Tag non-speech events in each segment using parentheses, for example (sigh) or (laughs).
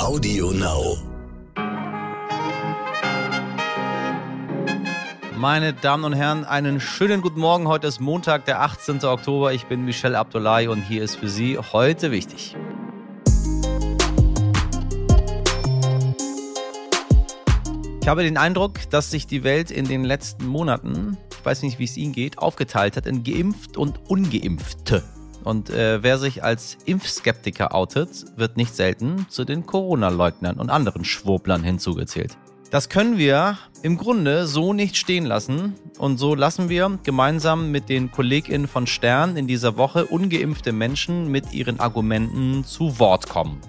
Audio Now. Meine Damen und Herren, einen schönen guten Morgen. Heute ist Montag, der 18. Oktober. Ich bin Michel Abdullahi und hier ist für Sie heute wichtig. Ich habe den Eindruck, dass sich die Welt in den letzten Monaten, ich weiß nicht, wie es Ihnen geht, aufgeteilt hat in geimpft und ungeimpfte. Und äh, wer sich als Impfskeptiker outet, wird nicht selten zu den Corona-Leugnern und anderen Schwurblern hinzugezählt. Das können wir im Grunde so nicht stehen lassen. Und so lassen wir gemeinsam mit den KollegInnen von Stern in dieser Woche ungeimpfte Menschen mit ihren Argumenten zu Wort kommen.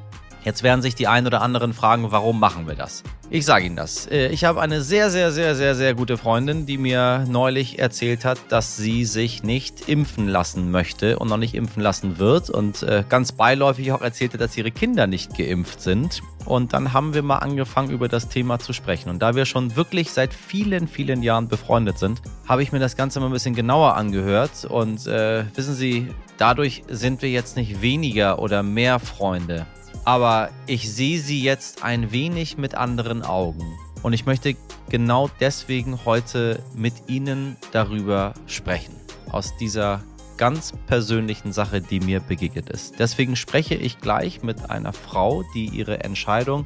Jetzt werden sich die ein oder anderen fragen, warum machen wir das? Ich sage Ihnen das. Äh, ich habe eine sehr, sehr, sehr, sehr, sehr gute Freundin, die mir neulich erzählt hat, dass sie sich nicht impfen lassen möchte und noch nicht impfen lassen wird und äh, ganz beiläufig auch erzählte, dass ihre Kinder nicht geimpft sind. Und dann haben wir mal angefangen, über das Thema zu sprechen. Und da wir schon wirklich seit vielen, vielen Jahren befreundet sind, habe ich mir das Ganze mal ein bisschen genauer angehört. Und äh, wissen Sie, dadurch sind wir jetzt nicht weniger oder mehr Freunde aber ich sehe sie jetzt ein wenig mit anderen Augen. Und ich möchte genau deswegen heute mit Ihnen darüber sprechen. Aus dieser ganz persönlichen Sache, die mir begegnet ist. Deswegen spreche ich gleich mit einer Frau, die ihre Entscheidung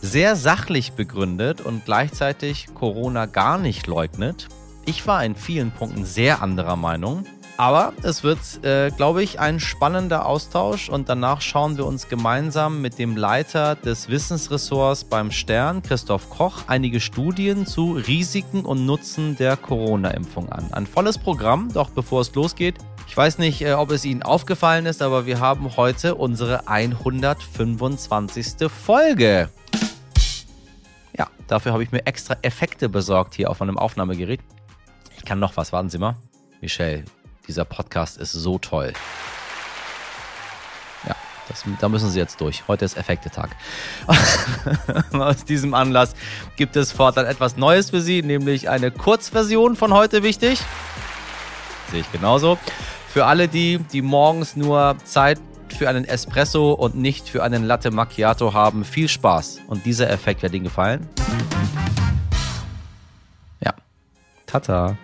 sehr sachlich begründet und gleichzeitig Corona gar nicht leugnet. Ich war in vielen Punkten sehr anderer Meinung. Aber es wird, äh, glaube ich, ein spannender Austausch und danach schauen wir uns gemeinsam mit dem Leiter des Wissensressorts beim Stern, Christoph Koch, einige Studien zu Risiken und Nutzen der Corona-Impfung an. Ein volles Programm, doch bevor es losgeht, ich weiß nicht, äh, ob es Ihnen aufgefallen ist, aber wir haben heute unsere 125. Folge. Ja, dafür habe ich mir extra Effekte besorgt hier auf meinem Aufnahmegerät. Ich kann noch was, warten Sie mal. Michelle, dieser Podcast ist so toll. Ja, das, da müssen Sie jetzt durch. Heute ist Effektetag. (laughs) Aus diesem Anlass gibt es fortan etwas Neues für Sie, nämlich eine Kurzversion von heute wichtig. Sehe ich genauso. Für alle die, die morgens nur Zeit für einen Espresso und nicht für einen Latte Macchiato haben, viel Spaß. Und dieser Effekt wird Ihnen gefallen. Ja. Tata.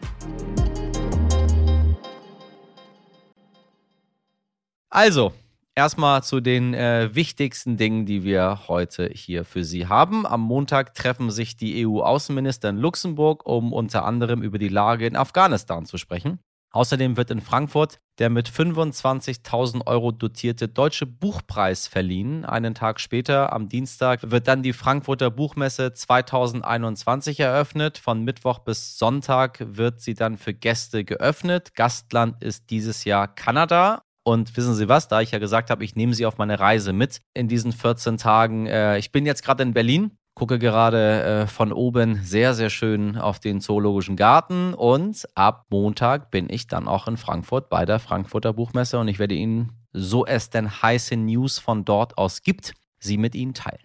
Also, erstmal zu den äh, wichtigsten Dingen, die wir heute hier für Sie haben. Am Montag treffen sich die EU-Außenminister in Luxemburg, um unter anderem über die Lage in Afghanistan zu sprechen. Außerdem wird in Frankfurt der mit 25.000 Euro dotierte Deutsche Buchpreis verliehen. Einen Tag später, am Dienstag, wird dann die Frankfurter Buchmesse 2021 eröffnet. Von Mittwoch bis Sonntag wird sie dann für Gäste geöffnet. Gastland ist dieses Jahr Kanada. Und wissen Sie was, da ich ja gesagt habe, ich nehme Sie auf meine Reise mit in diesen 14 Tagen. Äh, ich bin jetzt gerade in Berlin, gucke gerade äh, von oben sehr, sehr schön auf den Zoologischen Garten und ab Montag bin ich dann auch in Frankfurt bei der Frankfurter Buchmesse und ich werde Ihnen, so es denn heiße News von dort aus gibt, sie mit Ihnen teilen.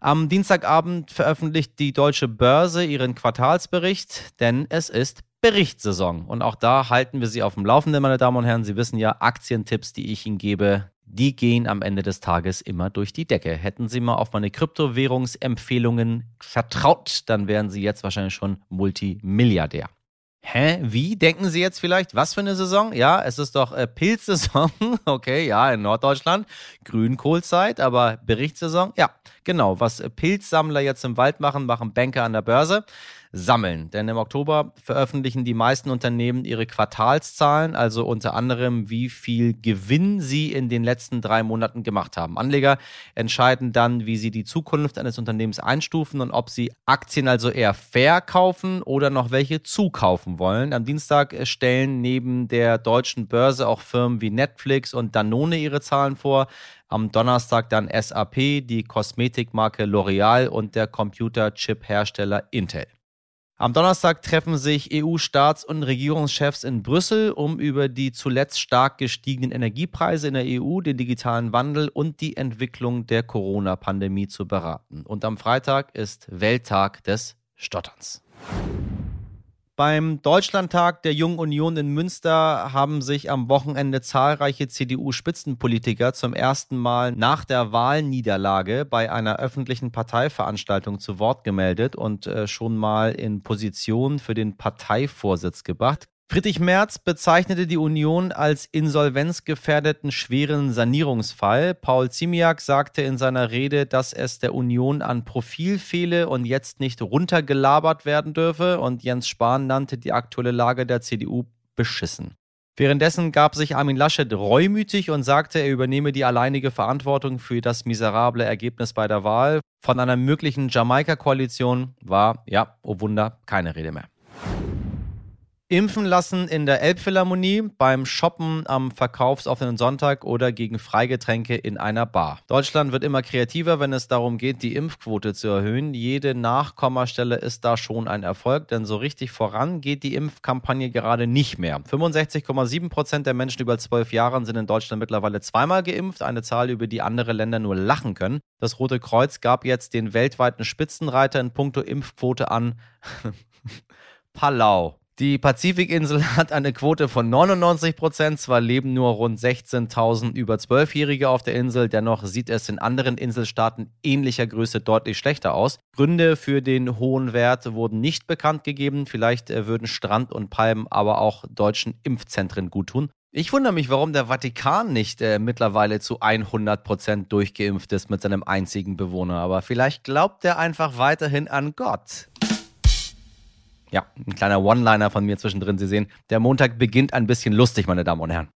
Am Dienstagabend veröffentlicht die Deutsche Börse ihren Quartalsbericht, denn es ist Berichtssaison. Und auch da halten wir Sie auf dem Laufenden, meine Damen und Herren. Sie wissen ja, Aktientipps, die ich Ihnen gebe, die gehen am Ende des Tages immer durch die Decke. Hätten Sie mal auf meine Kryptowährungsempfehlungen vertraut, dann wären Sie jetzt wahrscheinlich schon Multimilliardär. Hä? Wie? Denken Sie jetzt vielleicht, was für eine Saison? Ja, es ist doch äh, Pilzsaison. (laughs) Okay, ja, in Norddeutschland. Grünkohlzeit, aber Berichtssaison. Ja, genau. Was Pilzsammler jetzt im Wald machen, machen Banker an der Börse sammeln. Denn im Oktober veröffentlichen die meisten Unternehmen ihre Quartalszahlen, also unter anderem, wie viel Gewinn sie in den letzten drei Monaten gemacht haben. Anleger entscheiden dann, wie sie die Zukunft eines Unternehmens einstufen und ob sie Aktien also eher verkaufen oder noch welche zukaufen wollen. Am Dienstag stellen neben der deutschen Börse auch Firmen wie Netflix und Danone ihre Zahlen vor. Am Donnerstag dann SAP, die Kosmetikmarke L'Oreal und der Computerchip-Hersteller Intel. Am Donnerstag treffen sich EU-Staats- und Regierungschefs in Brüssel, um über die zuletzt stark gestiegenen Energiepreise in der EU, den digitalen Wandel und die Entwicklung der Corona-Pandemie zu beraten. Und am Freitag ist Welttag des Stotterns. Beim Deutschlandtag der Jungen Union in Münster haben sich am Wochenende zahlreiche CDU-Spitzenpolitiker zum ersten Mal nach der Wahlniederlage bei einer öffentlichen Parteiveranstaltung zu Wort gemeldet und äh, schon mal in Position für den Parteivorsitz gebracht. Friedrich Merz bezeichnete die Union als insolvenzgefährdeten schweren Sanierungsfall. Paul Ziemiak sagte in seiner Rede, dass es der Union an Profil fehle und jetzt nicht runtergelabert werden dürfe. Und Jens Spahn nannte die aktuelle Lage der CDU beschissen. Währenddessen gab sich Armin Laschet reumütig und sagte, er übernehme die alleinige Verantwortung für das miserable Ergebnis bei der Wahl. Von einer möglichen Jamaika-Koalition war, ja, oh Wunder, keine Rede mehr. Impfen lassen in der Elbphilharmonie, beim Shoppen am verkaufsoffenen Sonntag oder gegen Freigetränke in einer Bar. Deutschland wird immer kreativer, wenn es darum geht, die Impfquote zu erhöhen. Jede Nachkommastelle ist da schon ein Erfolg, denn so richtig voran geht die Impfkampagne gerade nicht mehr. 65,7 Prozent der Menschen über zwölf Jahren sind in Deutschland mittlerweile zweimal geimpft, eine Zahl, über die andere Länder nur lachen können. Das Rote Kreuz gab jetzt den weltweiten Spitzenreiter in puncto Impfquote an. (laughs) Palau. Die Pazifikinsel (laughs) hat eine Quote von 99 Prozent. Zwar leben nur rund 16.000 über 12-Jährige auf der Insel, dennoch sieht es in anderen Inselstaaten ähnlicher Größe deutlich schlechter aus. Gründe für den hohen Wert wurden nicht bekannt gegeben. Vielleicht äh, würden Strand und Palmen aber auch deutschen Impfzentren guttun. Ich wundere mich, warum der Vatikan nicht äh, mittlerweile zu 100 Prozent durchgeimpft ist mit seinem einzigen Bewohner. Aber vielleicht glaubt er einfach weiterhin an Gott. Ja, ein kleiner One-Liner von mir zwischendrin. Sie sehen, der Montag beginnt ein bisschen lustig, meine Damen und Herren.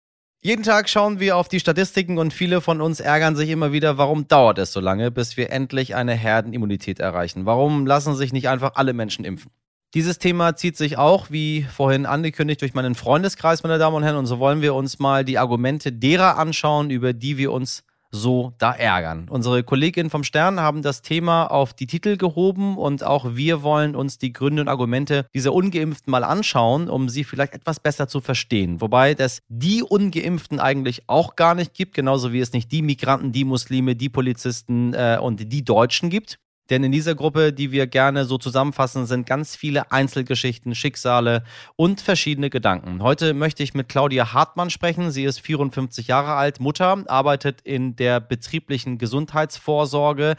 Jeden Tag schauen wir auf die Statistiken und viele von uns ärgern sich immer wieder, warum dauert es so lange, bis wir endlich eine Herdenimmunität erreichen? Warum lassen sich nicht einfach alle Menschen impfen? Dieses Thema zieht sich auch, wie vorhin angekündigt, durch meinen Freundeskreis, meine Damen und Herren. Und so wollen wir uns mal die Argumente derer anschauen, über die wir uns so da ärgern. Unsere Kolleginnen vom Stern haben das Thema auf die Titel gehoben und auch wir wollen uns die Gründe und Argumente dieser Ungeimpften mal anschauen, um sie vielleicht etwas besser zu verstehen. Wobei es die Ungeimpften eigentlich auch gar nicht gibt, genauso wie es nicht die Migranten, die Muslime, die Polizisten äh, und die Deutschen gibt. Denn in dieser Gruppe, die wir gerne so zusammenfassen, sind ganz viele Einzelgeschichten, Schicksale und verschiedene Gedanken. Heute möchte ich mit Claudia Hartmann sprechen. Sie ist 54 Jahre alt, Mutter, arbeitet in der betrieblichen Gesundheitsvorsorge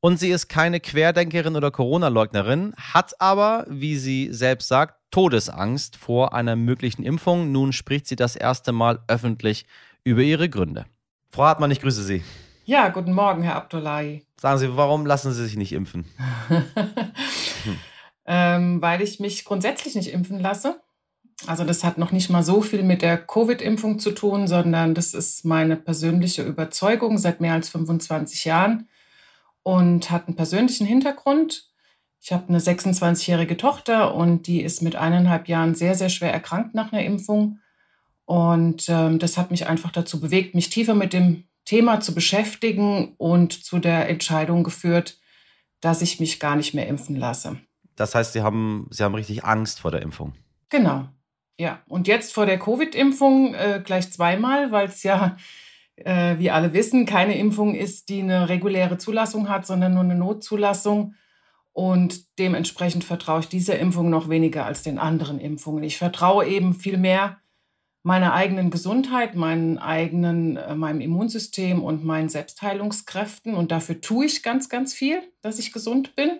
und sie ist keine Querdenkerin oder Corona-Leugnerin, hat aber, wie sie selbst sagt, Todesangst vor einer möglichen Impfung. Nun spricht sie das erste Mal öffentlich über ihre Gründe. Frau Hartmann, ich grüße Sie. Ja, guten Morgen, Herr Abdullahi. Sagen Sie, warum lassen Sie sich nicht impfen? hm. (laughs) ähm, weil ich mich grundsätzlich nicht impfen lasse. Also das hat noch nicht mal so viel mit der Covid-Impfung zu tun, sondern das ist meine persönliche Überzeugung seit mehr als 25 Jahren und hat einen persönlichen Hintergrund. Ich habe eine 26-jährige Tochter und die ist mit eineinhalb Jahren sehr, sehr schwer erkrankt nach einer Impfung. Und ähm, das hat mich einfach dazu bewegt, mich tiefer mit dem Thema zu beschäftigen und zu der Entscheidung geführt, dass ich mich gar nicht mehr impfen lasse. Das heißt, Sie haben, Sie haben richtig Angst vor der Impfung. Genau. Ja, und jetzt vor der Covid-Impfung äh, gleich zweimal, weil es ja, äh, wie alle wissen, keine Impfung ist, die eine reguläre Zulassung hat, sondern nur eine Notzulassung. Und dementsprechend vertraue ich dieser Impfung noch weniger als den anderen Impfungen. Ich vertraue eben viel mehr meiner eigenen Gesundheit, meinen eigenen, äh, meinem Immunsystem und meinen Selbstheilungskräften. Und dafür tue ich ganz, ganz viel, dass ich gesund bin.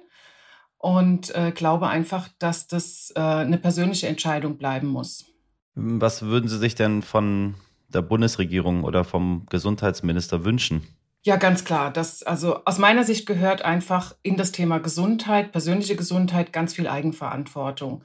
Und äh, glaube einfach, dass das äh, eine persönliche Entscheidung bleiben muss. Was würden Sie sich denn von der Bundesregierung oder vom Gesundheitsminister wünschen? Ja, ganz klar. Das, also aus meiner Sicht gehört einfach in das Thema Gesundheit, persönliche Gesundheit, ganz viel Eigenverantwortung.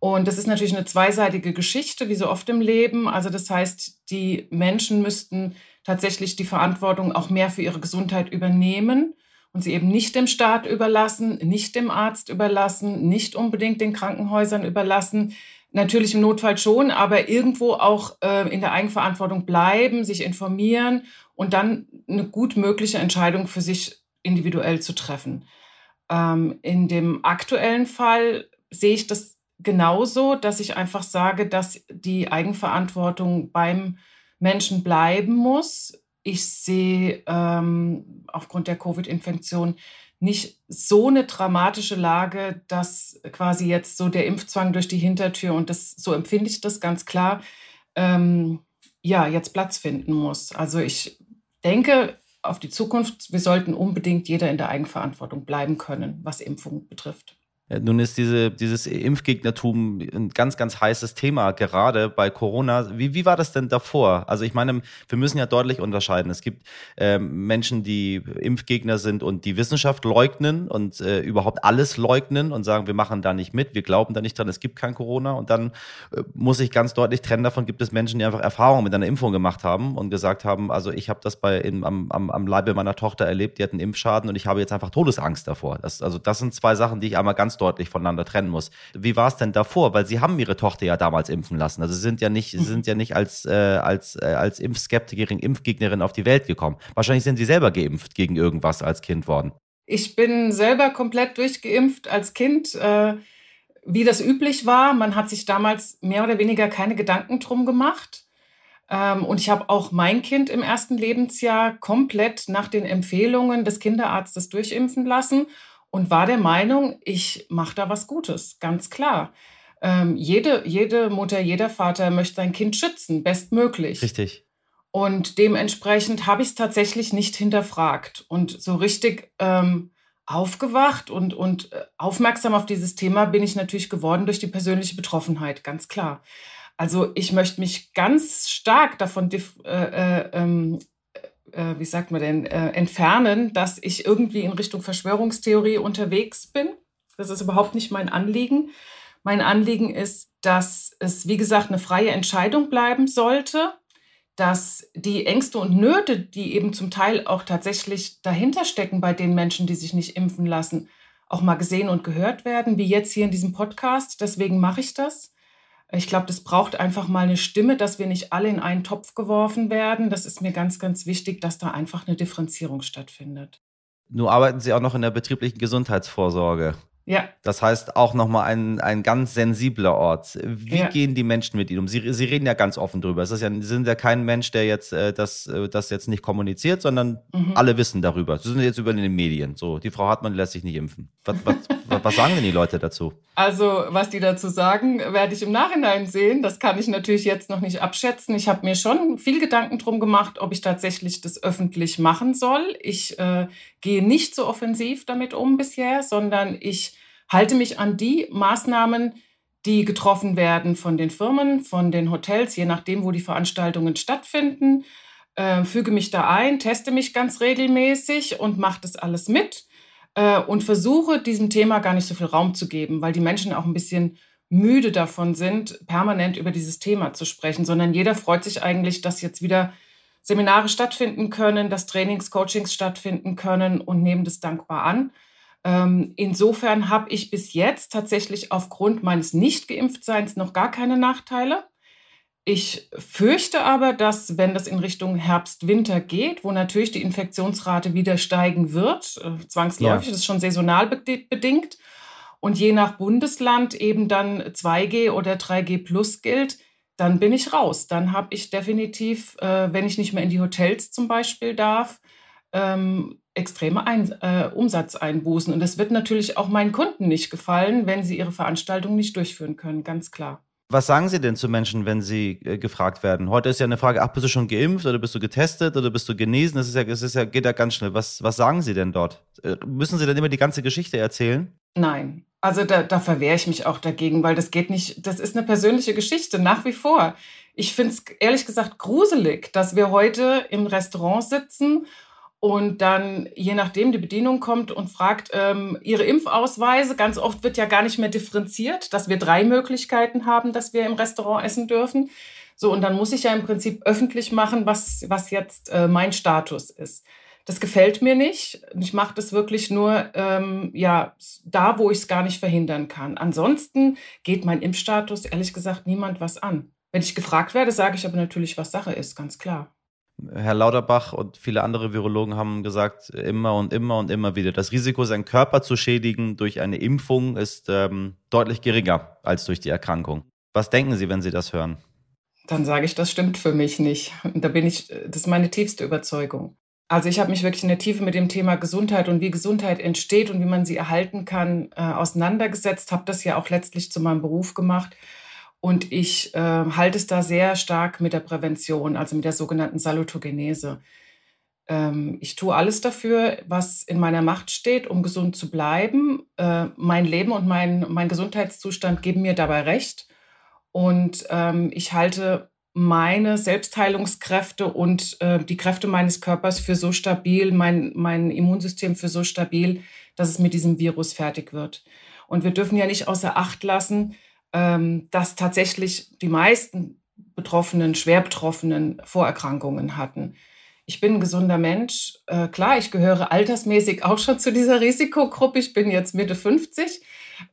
Und das ist natürlich eine zweiseitige Geschichte, wie so oft im Leben. Also das heißt, die Menschen müssten tatsächlich die Verantwortung auch mehr für ihre Gesundheit übernehmen und sie eben nicht dem Staat überlassen, nicht dem Arzt überlassen, nicht unbedingt den Krankenhäusern überlassen. Natürlich im Notfall schon, aber irgendwo auch äh, in der Eigenverantwortung bleiben, sich informieren und dann eine gut mögliche Entscheidung für sich individuell zu treffen. Ähm, in dem aktuellen Fall sehe ich das genauso, dass ich einfach sage, dass die Eigenverantwortung beim Menschen bleiben muss. Ich sehe ähm, aufgrund der Covid-Infektion nicht so eine dramatische Lage, dass quasi jetzt so der Impfzwang durch die Hintertür und das so empfinde ich das ganz klar, ähm, ja, jetzt Platz finden muss. Also ich denke auf die Zukunft, wir sollten unbedingt jeder in der Eigenverantwortung bleiben können, was Impfung betrifft. Nun ist diese, dieses Impfgegnertum ein ganz, ganz heißes Thema, gerade bei Corona. Wie, wie war das denn davor? Also ich meine, wir müssen ja deutlich unterscheiden. Es gibt äh, Menschen, die Impfgegner sind und die Wissenschaft leugnen und äh, überhaupt alles leugnen und sagen, wir machen da nicht mit, wir glauben da nicht dran, es gibt kein Corona. Und dann äh, muss ich ganz deutlich trennen, davon gibt es Menschen, die einfach Erfahrungen mit einer Impfung gemacht haben und gesagt haben, also ich habe das bei in, am, am, am Leibe meiner Tochter erlebt, die hat einen Impfschaden und ich habe jetzt einfach Todesangst davor. Das, also das sind zwei Sachen, die ich einmal ganz deutlich voneinander trennen muss. Wie war es denn davor? Weil Sie haben Ihre Tochter ja damals impfen lassen. Also Sie sind ja nicht, Sie sind ja nicht als, äh, als, äh, als Impfskeptikerin, Impfgegnerin auf die Welt gekommen. Wahrscheinlich sind Sie selber geimpft gegen irgendwas als Kind worden. Ich bin selber komplett durchgeimpft als Kind. Äh, wie das üblich war, man hat sich damals mehr oder weniger keine Gedanken drum gemacht. Ähm, und ich habe auch mein Kind im ersten Lebensjahr komplett nach den Empfehlungen des Kinderarztes durchimpfen lassen und war der Meinung, ich mache da was Gutes, ganz klar. Ähm, jede, jede Mutter, jeder Vater möchte sein Kind schützen, bestmöglich. Richtig. Und dementsprechend habe ich es tatsächlich nicht hinterfragt und so richtig ähm, aufgewacht und, und äh, aufmerksam auf dieses Thema bin ich natürlich geworden durch die persönliche Betroffenheit, ganz klar. Also ich möchte mich ganz stark davon äh, äh, ähm, äh, wie sagt man denn, äh, entfernen, dass ich irgendwie in Richtung Verschwörungstheorie unterwegs bin. Das ist überhaupt nicht mein Anliegen. Mein Anliegen ist, dass es, wie gesagt, eine freie Entscheidung bleiben sollte, dass die Ängste und Nöte, die eben zum Teil auch tatsächlich dahinter stecken bei den Menschen, die sich nicht impfen lassen, auch mal gesehen und gehört werden, wie jetzt hier in diesem Podcast. Deswegen mache ich das. Ich glaube, das braucht einfach mal eine Stimme, dass wir nicht alle in einen Topf geworfen werden. Das ist mir ganz, ganz wichtig, dass da einfach eine Differenzierung stattfindet. Nun arbeiten Sie auch noch in der betrieblichen Gesundheitsvorsorge. Ja. Das heißt auch nochmal ein, ein ganz sensibler Ort. Wie ja. gehen die Menschen mit Ihnen um? Sie, Sie reden ja ganz offen drüber. Es ist ja, Sie sind ja kein Mensch, der jetzt äh, das, äh, das jetzt nicht kommuniziert, sondern mhm. alle wissen darüber. Sie sind jetzt über den Medien. So, die Frau Hartmann lässt sich nicht impfen. Was, was, was sagen denn die Leute dazu? Also, was die dazu sagen, werde ich im Nachhinein sehen. Das kann ich natürlich jetzt noch nicht abschätzen. Ich habe mir schon viel Gedanken drum gemacht, ob ich tatsächlich das öffentlich machen soll. Ich äh, gehe nicht so offensiv damit um bisher, sondern ich halte mich an die Maßnahmen, die getroffen werden von den Firmen, von den Hotels, je nachdem, wo die Veranstaltungen stattfinden, äh, füge mich da ein, teste mich ganz regelmäßig und mache das alles mit äh, und versuche diesem Thema gar nicht so viel Raum zu geben, weil die Menschen auch ein bisschen müde davon sind, permanent über dieses Thema zu sprechen, sondern jeder freut sich eigentlich, dass jetzt wieder Seminare stattfinden können, dass Trainings, Coachings stattfinden können und nehmen das dankbar an. Ähm, insofern habe ich bis jetzt tatsächlich aufgrund meines Nicht-Geimpftseins noch gar keine Nachteile. Ich fürchte aber, dass wenn das in Richtung Herbst-Winter geht, wo natürlich die Infektionsrate wieder steigen wird, äh, zwangsläufig, ja. das ist schon saisonal bedingt, und je nach Bundesland eben dann 2G oder 3G plus gilt, dann bin ich raus. Dann habe ich definitiv, äh, wenn ich nicht mehr in die Hotels zum Beispiel darf, ähm, extreme Ein äh, Umsatzeinbußen. Und das wird natürlich auch meinen Kunden nicht gefallen, wenn sie ihre Veranstaltung nicht durchführen können, ganz klar. Was sagen Sie denn zu Menschen, wenn sie äh, gefragt werden? Heute ist ja eine Frage, ach, bist du schon geimpft oder bist du getestet oder bist du genesen? Das ist ja, das ist ja, geht ja ganz schnell. Was, was sagen Sie denn dort? Äh, müssen Sie dann immer die ganze Geschichte erzählen? Nein. Also da, da verwehre ich mich auch dagegen, weil das geht nicht, das ist eine persönliche Geschichte, nach wie vor. Ich finde es ehrlich gesagt gruselig, dass wir heute im Restaurant sitzen und dann, je nachdem, die Bedienung kommt und fragt, ähm, ihre Impfausweise, ganz oft wird ja gar nicht mehr differenziert, dass wir drei Möglichkeiten haben, dass wir im Restaurant essen dürfen. So, und dann muss ich ja im Prinzip öffentlich machen, was, was jetzt äh, mein Status ist. Das gefällt mir nicht. Ich mache das wirklich nur ähm, ja, da, wo ich es gar nicht verhindern kann. Ansonsten geht mein Impfstatus ehrlich gesagt niemand was an. Wenn ich gefragt werde, sage ich aber natürlich, was Sache ist, ganz klar. Herr Lauterbach und viele andere Virologen haben gesagt, immer und immer und immer wieder, das Risiko, seinen Körper zu schädigen durch eine Impfung ist ähm, deutlich geringer als durch die Erkrankung. Was denken Sie, wenn Sie das hören? Dann sage ich, das stimmt für mich nicht. Da bin ich, das ist meine tiefste Überzeugung. Also ich habe mich wirklich in der Tiefe mit dem Thema Gesundheit und wie Gesundheit entsteht und wie man sie erhalten kann, äh, auseinandergesetzt, habe das ja auch letztlich zu meinem Beruf gemacht. Und ich äh, halte es da sehr stark mit der Prävention, also mit der sogenannten Salutogenese. Ähm, ich tue alles dafür, was in meiner Macht steht, um gesund zu bleiben. Äh, mein Leben und mein, mein Gesundheitszustand geben mir dabei recht. Und ähm, ich halte meine Selbstheilungskräfte und äh, die Kräfte meines Körpers für so stabil, mein, mein Immunsystem für so stabil, dass es mit diesem Virus fertig wird. Und wir dürfen ja nicht außer Acht lassen, dass tatsächlich die meisten Betroffenen, schwer Betroffenen Vorerkrankungen hatten. Ich bin ein gesunder Mensch. Äh, klar, ich gehöre altersmäßig auch schon zu dieser Risikogruppe. Ich bin jetzt Mitte 50.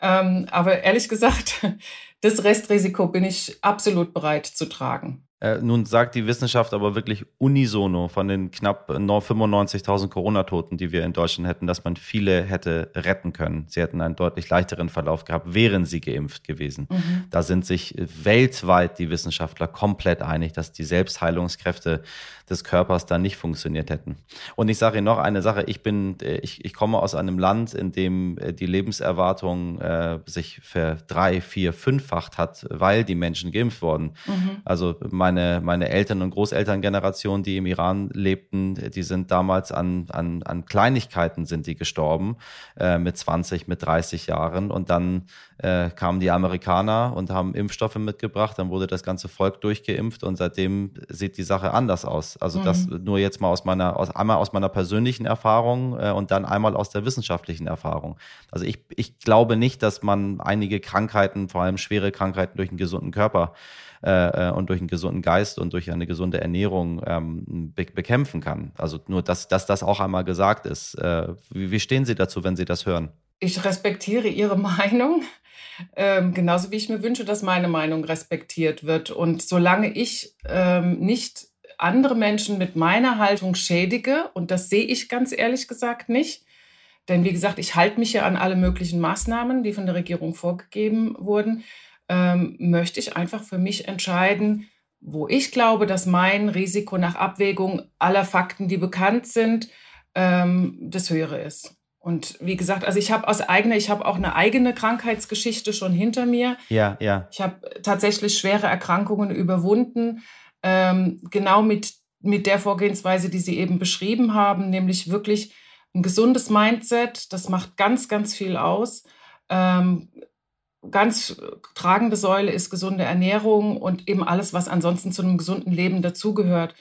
Ähm, aber ehrlich gesagt, (laughs) das Restrisiko bin ich absolut bereit zu tragen. Äh, nun sagt die Wissenschaft aber wirklich unisono von den knapp 95.000 Corona-Toten, die wir in Deutschland hätten, dass man viele hätte retten können. Sie hätten einen deutlich leichteren Verlauf gehabt, wären sie geimpft gewesen. Mhm. Da sind sich weltweit die Wissenschaftler komplett einig, dass die Selbstheilungskräfte des Körpers da nicht funktioniert hätten. Und ich sage Ihnen noch eine Sache, ich bin, ich, ich komme aus einem Land, in dem äh, die Lebenserwartung äh, sich für drei, vier, fünffacht hat, weil die Menschen geimpft wurden. Mhm. Also meine, meine Eltern- und Großelterngeneration, die im Iran lebten, die sind damals an, an, an Kleinigkeiten sind die gestorben, äh, mit 20, mit 30 Jahren. Und dann äh, kamen die Amerikaner und haben Impfstoffe mitgebracht, dann wurde das ganze Volk durchgeimpft und seitdem sieht die Sache anders aus. Also mhm. das nur jetzt mal aus meiner, aus, einmal aus meiner persönlichen Erfahrung äh, und dann einmal aus der wissenschaftlichen Erfahrung. Also ich, ich glaube nicht, dass man einige Krankheiten, vor allem schwere Krankheiten durch einen gesunden Körper äh, äh, und durch einen gesunden Geist und durch eine gesunde Ernährung ähm, be bekämpfen kann. Also nur, dass, dass das auch einmal gesagt ist. Äh, wie, wie stehen Sie dazu, wenn Sie das hören? Ich respektiere Ihre (laughs) Meinung. Ähm, genauso wie ich mir wünsche, dass meine Meinung respektiert wird. Und solange ich ähm, nicht andere Menschen mit meiner Haltung schädige, und das sehe ich ganz ehrlich gesagt nicht, denn wie gesagt, ich halte mich ja an alle möglichen Maßnahmen, die von der Regierung vorgegeben wurden, ähm, möchte ich einfach für mich entscheiden, wo ich glaube, dass mein Risiko nach Abwägung aller Fakten, die bekannt sind, ähm, das höhere ist. Und wie gesagt, also ich habe aus eigener, ich habe auch eine eigene Krankheitsgeschichte schon hinter mir. Ja, ja. Ich habe tatsächlich schwere Erkrankungen überwunden, ähm, genau mit, mit der Vorgehensweise, die Sie eben beschrieben haben, nämlich wirklich ein gesundes Mindset. Das macht ganz, ganz viel aus. Ähm, ganz tragende Säule ist gesunde Ernährung und eben alles, was ansonsten zu einem gesunden Leben dazugehört.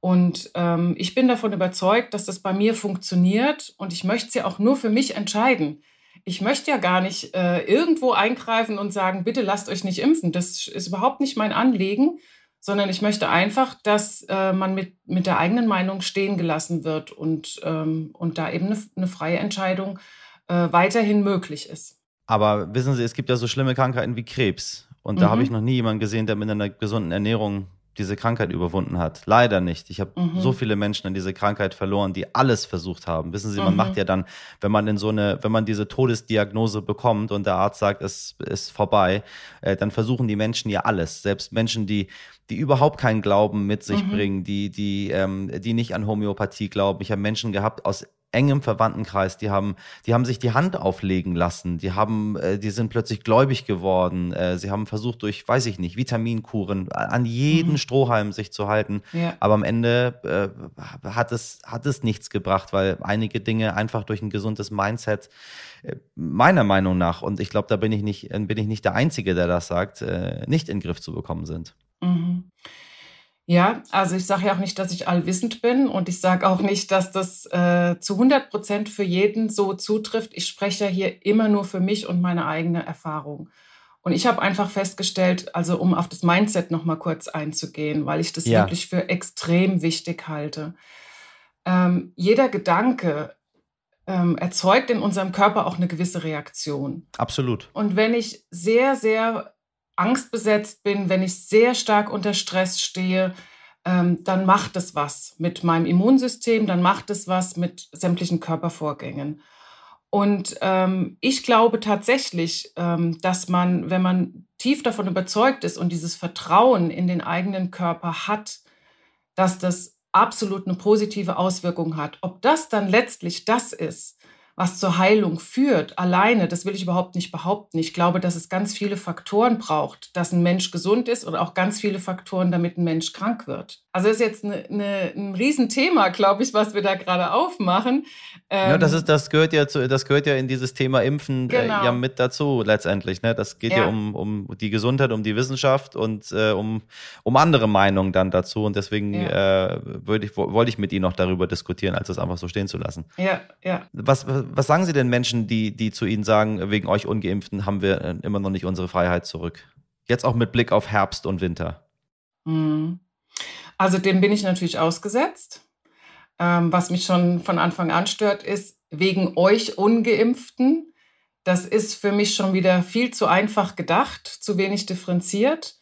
Und ähm, ich bin davon überzeugt, dass das bei mir funktioniert und ich möchte es ja auch nur für mich entscheiden. Ich möchte ja gar nicht äh, irgendwo eingreifen und sagen, bitte lasst euch nicht impfen. Das ist überhaupt nicht mein Anliegen, sondern ich möchte einfach, dass äh, man mit, mit der eigenen Meinung stehen gelassen wird und, ähm, und da eben eine, eine freie Entscheidung äh, weiterhin möglich ist. Aber wissen Sie, es gibt ja so schlimme Krankheiten wie Krebs. Und da mhm. habe ich noch nie jemanden gesehen, der mit einer gesunden Ernährung diese Krankheit überwunden hat. Leider nicht. Ich habe mhm. so viele Menschen an diese Krankheit verloren, die alles versucht haben. Wissen Sie, man mhm. macht ja dann, wenn man in so eine, wenn man diese Todesdiagnose bekommt und der Arzt sagt, es ist vorbei, äh, dann versuchen die Menschen ja alles. Selbst Menschen, die die überhaupt keinen Glauben mit sich mhm. bringen, die die ähm, die nicht an Homöopathie glauben. Ich habe Menschen gehabt aus engem Verwandtenkreis, die haben, die haben sich die Hand auflegen lassen, die haben, äh, die sind plötzlich gläubig geworden, äh, sie haben versucht durch, weiß ich nicht, Vitaminkuren an jeden mhm. Strohhalm sich zu halten, ja. aber am Ende äh, hat es, hat es nichts gebracht, weil einige Dinge einfach durch ein gesundes Mindset äh, meiner Meinung nach, und ich glaube, da bin ich nicht, bin ich nicht der Einzige, der das sagt, äh, nicht in den Griff zu bekommen sind. Mhm. Ja, also ich sage ja auch nicht, dass ich allwissend bin und ich sage auch nicht, dass das äh, zu 100 Prozent für jeden so zutrifft. Ich spreche ja hier immer nur für mich und meine eigene Erfahrung. Und ich habe einfach festgestellt, also um auf das Mindset noch mal kurz einzugehen, weil ich das ja. wirklich für extrem wichtig halte. Ähm, jeder Gedanke ähm, erzeugt in unserem Körper auch eine gewisse Reaktion. Absolut. Und wenn ich sehr, sehr angstbesetzt bin, wenn ich sehr stark unter Stress stehe, ähm, dann macht es was mit meinem Immunsystem, dann macht es was mit sämtlichen Körpervorgängen. Und ähm, ich glaube tatsächlich, ähm, dass man, wenn man tief davon überzeugt ist und dieses Vertrauen in den eigenen Körper hat, dass das absolut eine positive Auswirkung hat. Ob das dann letztlich das ist, was zur Heilung führt, alleine, das will ich überhaupt nicht behaupten. Ich glaube, dass es ganz viele Faktoren braucht, dass ein Mensch gesund ist und auch ganz viele Faktoren, damit ein Mensch krank wird. Also das ist jetzt eine, eine, ein Riesenthema, glaube ich, was wir da gerade aufmachen. Ähm, ja, das ist, das gehört ja zu, das gehört ja in dieses Thema Impfen genau. äh, ja mit dazu letztendlich. Ne? Das geht ja, ja um, um die Gesundheit, um die Wissenschaft und äh, um, um andere Meinungen dann dazu. Und deswegen ja. äh, ich, wollte ich mit Ihnen noch darüber diskutieren, als das einfach so stehen zu lassen. Ja, ja. Was, was sagen Sie denn Menschen, die, die zu Ihnen sagen, wegen euch Ungeimpften haben wir äh, immer noch nicht unsere Freiheit zurück? Jetzt auch mit Blick auf Herbst und Winter. Mhm. Also dem bin ich natürlich ausgesetzt. Ähm, was mich schon von Anfang an stört, ist wegen euch Ungeimpften. Das ist für mich schon wieder viel zu einfach gedacht, zu wenig differenziert.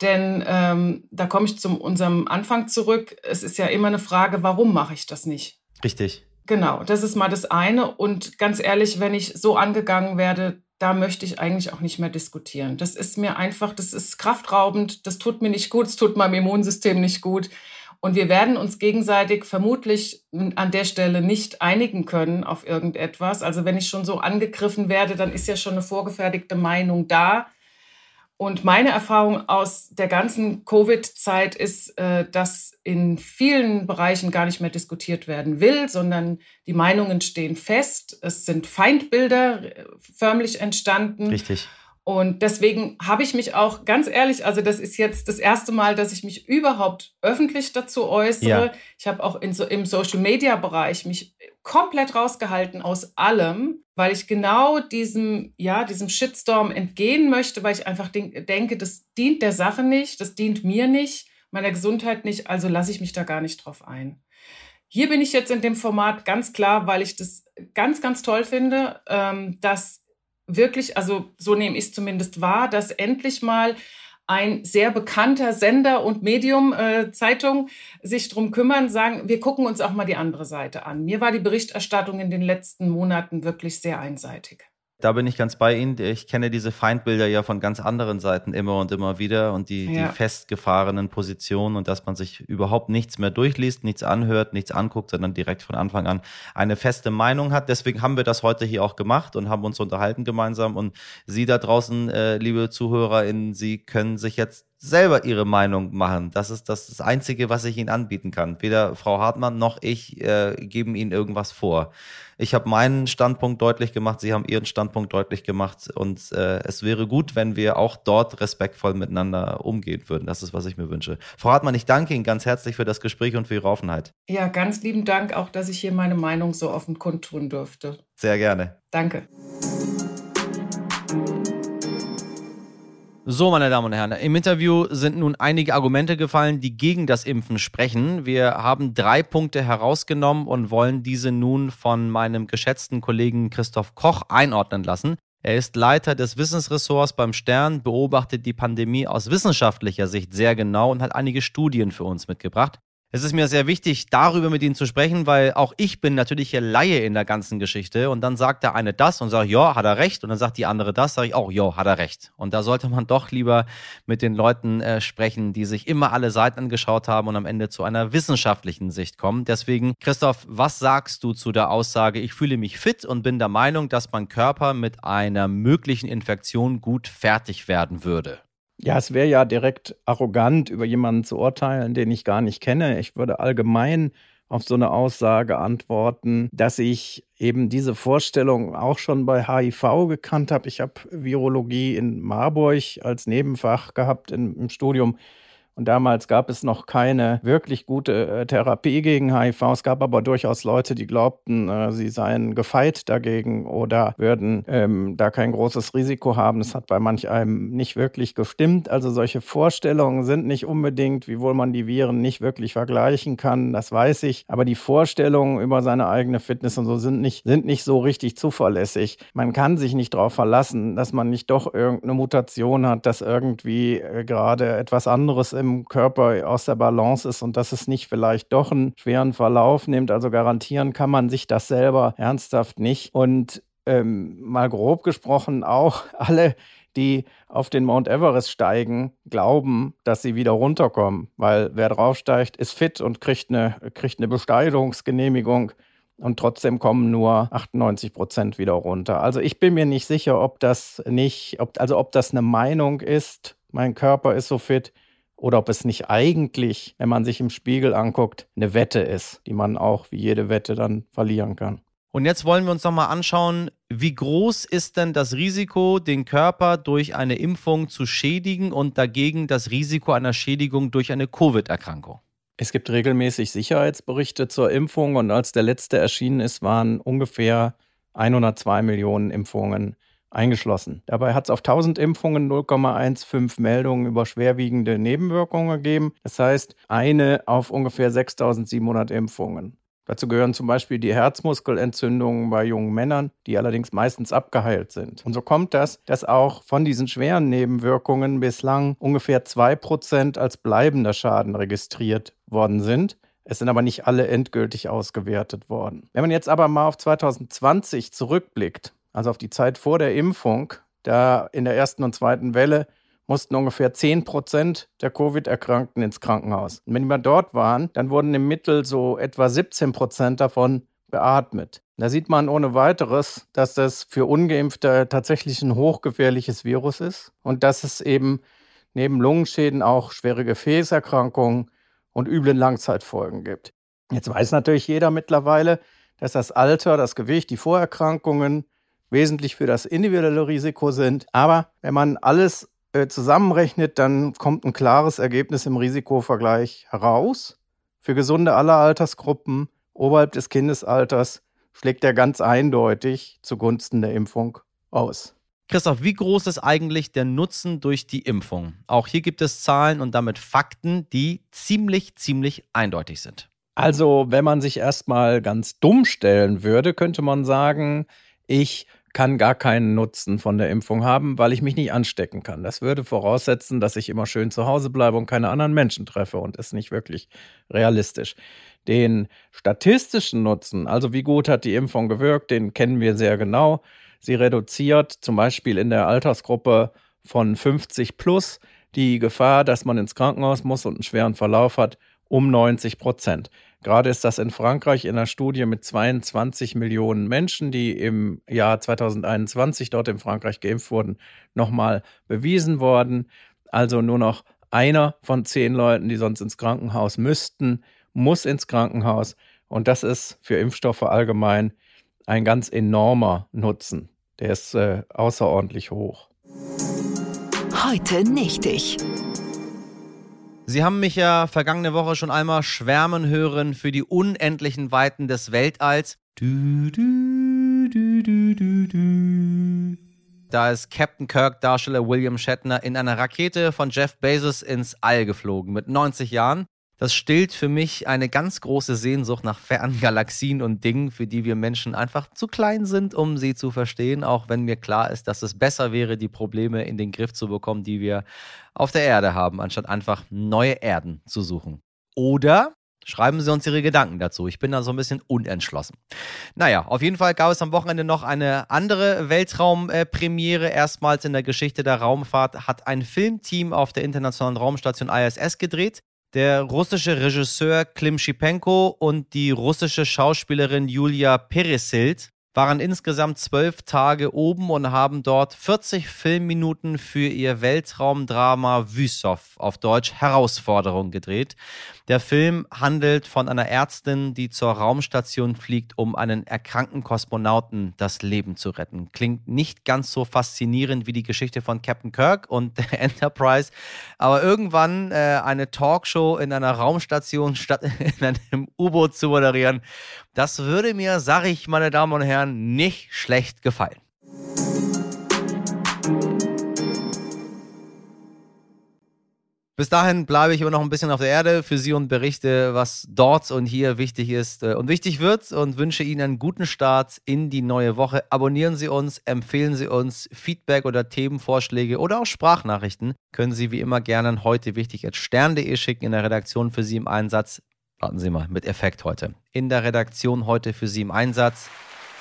Denn ähm, da komme ich zu unserem Anfang zurück. Es ist ja immer eine Frage, warum mache ich das nicht? Richtig. Genau, das ist mal das eine. Und ganz ehrlich, wenn ich so angegangen werde, da möchte ich eigentlich auch nicht mehr diskutieren. Das ist mir einfach, das ist kraftraubend, das tut mir nicht gut, es tut meinem Immunsystem nicht gut. Und wir werden uns gegenseitig vermutlich an der Stelle nicht einigen können auf irgendetwas. Also wenn ich schon so angegriffen werde, dann ist ja schon eine vorgefertigte Meinung da. Und meine Erfahrung aus der ganzen Covid-Zeit ist, äh, dass in vielen Bereichen gar nicht mehr diskutiert werden will, sondern die Meinungen stehen fest. Es sind Feindbilder äh, förmlich entstanden. Richtig. Und deswegen habe ich mich auch ganz ehrlich, also das ist jetzt das erste Mal, dass ich mich überhaupt öffentlich dazu äußere. Ja. Ich habe auch in so, im Social-Media-Bereich mich komplett rausgehalten aus allem, weil ich genau diesem, ja, diesem Shitstorm entgehen möchte, weil ich einfach denk, denke, das dient der Sache nicht, das dient mir nicht, meiner Gesundheit nicht, also lasse ich mich da gar nicht drauf ein. Hier bin ich jetzt in dem Format ganz klar, weil ich das ganz, ganz toll finde, ähm, dass wirklich, also so nehme ich es zumindest wahr, dass endlich mal ein sehr bekannter Sender und Medium, äh, Zeitung, sich drum kümmern, sagen, wir gucken uns auch mal die andere Seite an. Mir war die Berichterstattung in den letzten Monaten wirklich sehr einseitig. Da bin ich ganz bei Ihnen. Ich kenne diese Feindbilder ja von ganz anderen Seiten immer und immer wieder und die, ja. die festgefahrenen Positionen und dass man sich überhaupt nichts mehr durchliest, nichts anhört, nichts anguckt, sondern direkt von Anfang an eine feste Meinung hat. Deswegen haben wir das heute hier auch gemacht und haben uns unterhalten gemeinsam. Und Sie da draußen, äh, liebe ZuhörerInnen, Sie können sich jetzt selber ihre Meinung machen. Das ist das, das Einzige, was ich Ihnen anbieten kann. Weder Frau Hartmann noch ich äh, geben Ihnen irgendwas vor. Ich habe meinen Standpunkt deutlich gemacht, Sie haben Ihren Standpunkt deutlich gemacht und äh, es wäre gut, wenn wir auch dort respektvoll miteinander umgehen würden. Das ist, was ich mir wünsche. Frau Hartmann, ich danke Ihnen ganz herzlich für das Gespräch und für Ihre Offenheit. Ja, ganz lieben Dank auch, dass ich hier meine Meinung so offen kundtun durfte. Sehr gerne. Danke. So, meine Damen und Herren, im Interview sind nun einige Argumente gefallen, die gegen das Impfen sprechen. Wir haben drei Punkte herausgenommen und wollen diese nun von meinem geschätzten Kollegen Christoph Koch einordnen lassen. Er ist Leiter des Wissensressorts beim Stern, beobachtet die Pandemie aus wissenschaftlicher Sicht sehr genau und hat einige Studien für uns mitgebracht. Es ist mir sehr wichtig, darüber mit Ihnen zu sprechen, weil auch ich bin natürlich hier Laie in der ganzen Geschichte. Und dann sagt der eine das und sagt, ja, hat er recht. Und dann sagt die andere das, sage ich auch, ja, hat er recht. Und da sollte man doch lieber mit den Leuten äh, sprechen, die sich immer alle Seiten angeschaut haben und am Ende zu einer wissenschaftlichen Sicht kommen. Deswegen, Christoph, was sagst du zu der Aussage, ich fühle mich fit und bin der Meinung, dass mein Körper mit einer möglichen Infektion gut fertig werden würde? Ja, es wäre ja direkt arrogant, über jemanden zu urteilen, den ich gar nicht kenne. Ich würde allgemein auf so eine Aussage antworten, dass ich eben diese Vorstellung auch schon bei HIV gekannt habe. Ich habe Virologie in Marburg als Nebenfach gehabt im, Studium. Und damals gab es noch keine wirklich gute äh, Therapie gegen HIV. Es gab aber durchaus Leute, die glaubten, äh, sie seien gefeit dagegen oder würden ähm, da kein großes Risiko haben. Das hat bei manch einem nicht wirklich gestimmt. Also solche Vorstellungen sind nicht unbedingt, wiewohl man die Viren nicht wirklich vergleichen kann, das weiß ich. Aber die Vorstellungen über seine eigene Fitness und so sind nicht, sind nicht so richtig zuverlässig. Man kann sich nicht darauf verlassen, dass man nicht doch irgendeine Mutation hat, dass irgendwie äh, gerade etwas anderes im Körper aus der Balance ist und dass es nicht vielleicht doch einen schweren Verlauf nimmt. Also garantieren kann man sich das selber ernsthaft nicht. Und ähm, mal grob gesprochen auch (laughs) alle, die auf den Mount Everest steigen, glauben, dass sie wieder runterkommen. Weil wer draufsteigt, ist fit und kriegt eine, kriegt eine Besteigungsgenehmigung. Und trotzdem kommen nur 98 Prozent wieder runter. Also ich bin mir nicht sicher, ob das nicht, ob, also ob das eine Meinung ist, mein Körper ist so fit, oder ob es nicht eigentlich, wenn man sich im Spiegel anguckt, eine Wette ist, die man auch wie jede Wette dann verlieren kann. Und jetzt wollen wir uns nochmal anschauen, wie groß ist denn das Risiko, den Körper durch eine Impfung zu schädigen und dagegen das Risiko einer Schädigung durch eine Covid-Erkrankung? Es gibt regelmäßig Sicherheitsberichte zur Impfung und als der letzte erschienen ist, waren ungefähr 102 Millionen Impfungen eingeschlossen. Dabei hat es auf 1000 Impfungen 0,15 Meldungen über schwerwiegende Nebenwirkungen gegeben. Das heißt, eine auf ungefähr 6700 Impfungen. Dazu gehören zum Beispiel die Herzmuskelentzündungen bei jungen Männern, die allerdings meistens abgeheilt sind. Und so kommt das, dass auch von diesen schweren Nebenwirkungen bislang ungefähr 2% als bleibender Schaden registriert worden sind. Es sind aber nicht alle endgültig ausgewertet worden. Wenn man jetzt aber mal auf 2020 zurückblickt, also auf die Zeit vor der Impfung, da in der ersten und zweiten Welle mussten ungefähr 10 Prozent der Covid-Erkrankten ins Krankenhaus. Und wenn wir dort waren, dann wurden im Mittel so etwa 17 Prozent davon beatmet. Da sieht man ohne weiteres, dass das für Ungeimpfte tatsächlich ein hochgefährliches Virus ist und dass es eben neben Lungenschäden auch schwere Gefäßerkrankungen und üble Langzeitfolgen gibt. Jetzt weiß natürlich jeder mittlerweile, dass das Alter, das Gewicht, die Vorerkrankungen wesentlich für das individuelle Risiko sind. Aber wenn man alles äh, zusammenrechnet, dann kommt ein klares Ergebnis im Risikovergleich heraus. Für Gesunde aller Altersgruppen oberhalb des Kindesalters schlägt er ganz eindeutig zugunsten der Impfung aus. Christoph, wie groß ist eigentlich der Nutzen durch die Impfung? Auch hier gibt es Zahlen und damit Fakten, die ziemlich, ziemlich eindeutig sind. Also, wenn man sich erstmal ganz dumm stellen würde, könnte man sagen, ich kann gar keinen Nutzen von der Impfung haben, weil ich mich nicht anstecken kann. Das würde voraussetzen, dass ich immer schön zu Hause bleibe und keine anderen Menschen treffe und ist nicht wirklich realistisch. Den statistischen Nutzen, also wie gut hat die Impfung gewirkt, den kennen wir sehr genau. Sie reduziert zum Beispiel in der Altersgruppe von 50 plus die Gefahr, dass man ins Krankenhaus muss und einen schweren Verlauf hat, um 90 Prozent. Gerade ist das in Frankreich in einer Studie mit 22 Millionen Menschen, die im Jahr 2021 dort in Frankreich geimpft wurden, nochmal bewiesen worden. Also nur noch einer von zehn Leuten, die sonst ins Krankenhaus müssten, muss ins Krankenhaus. Und das ist für Impfstoffe allgemein ein ganz enormer Nutzen. Der ist äh, außerordentlich hoch. Heute nicht ich. Sie haben mich ja vergangene Woche schon einmal schwärmen hören für die unendlichen Weiten des Weltalls. Du, du, du, da ist Captain Kirk Darsteller William Shatner in einer Rakete von Jeff Bezos ins All geflogen mit 90 Jahren. Das stillt für mich eine ganz große Sehnsucht nach fernen Galaxien und Dingen, für die wir Menschen einfach zu klein sind, um sie zu verstehen, auch wenn mir klar ist, dass es besser wäre, die Probleme in den Griff zu bekommen, die wir auf der Erde haben, anstatt einfach neue Erden zu suchen. Oder Schreiben Sie uns Ihre Gedanken dazu. Ich bin da so ein bisschen unentschlossen. Naja, auf jeden Fall gab es am Wochenende noch eine andere Weltraumpremiere. Erstmals in der Geschichte der Raumfahrt hat ein Filmteam auf der Internationalen Raumstation ISS gedreht. Der russische Regisseur Klim Shipenko und die russische Schauspielerin Julia Peresild waren insgesamt zwölf Tage oben und haben dort 40 Filmminuten für ihr Weltraumdrama Wüsow, auf Deutsch Herausforderung, gedreht. Der Film handelt von einer Ärztin, die zur Raumstation fliegt, um einen erkrankten Kosmonauten das Leben zu retten. Klingt nicht ganz so faszinierend wie die Geschichte von Captain Kirk und der (laughs) Enterprise, aber irgendwann äh, eine Talkshow in einer Raumstation statt (laughs) in einem U-Boot zu moderieren, das würde mir, sag ich, meine Damen und Herren, nicht schlecht gefallen. Bis dahin bleibe ich immer noch ein bisschen auf der Erde für Sie und berichte, was dort und hier wichtig ist äh, und wichtig wird und wünsche Ihnen einen guten Start in die neue Woche. Abonnieren Sie uns, empfehlen Sie uns Feedback oder Themenvorschläge oder auch Sprachnachrichten. Können Sie wie immer gerne heute wichtig stern.de schicken in der Redaktion für Sie im Einsatz. Warten Sie mal, mit Effekt heute. In der Redaktion heute für Sie im Einsatz.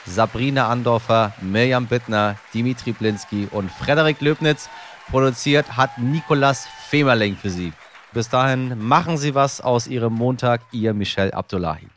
Sabrina Andorfer, Mirjam Bittner, Dimitri Blinski und Frederik Löbnitz. Produziert hat Nikolas Femerling für Sie. Bis dahin machen Sie was aus Ihrem Montag, Ihr Michel Abdullahi.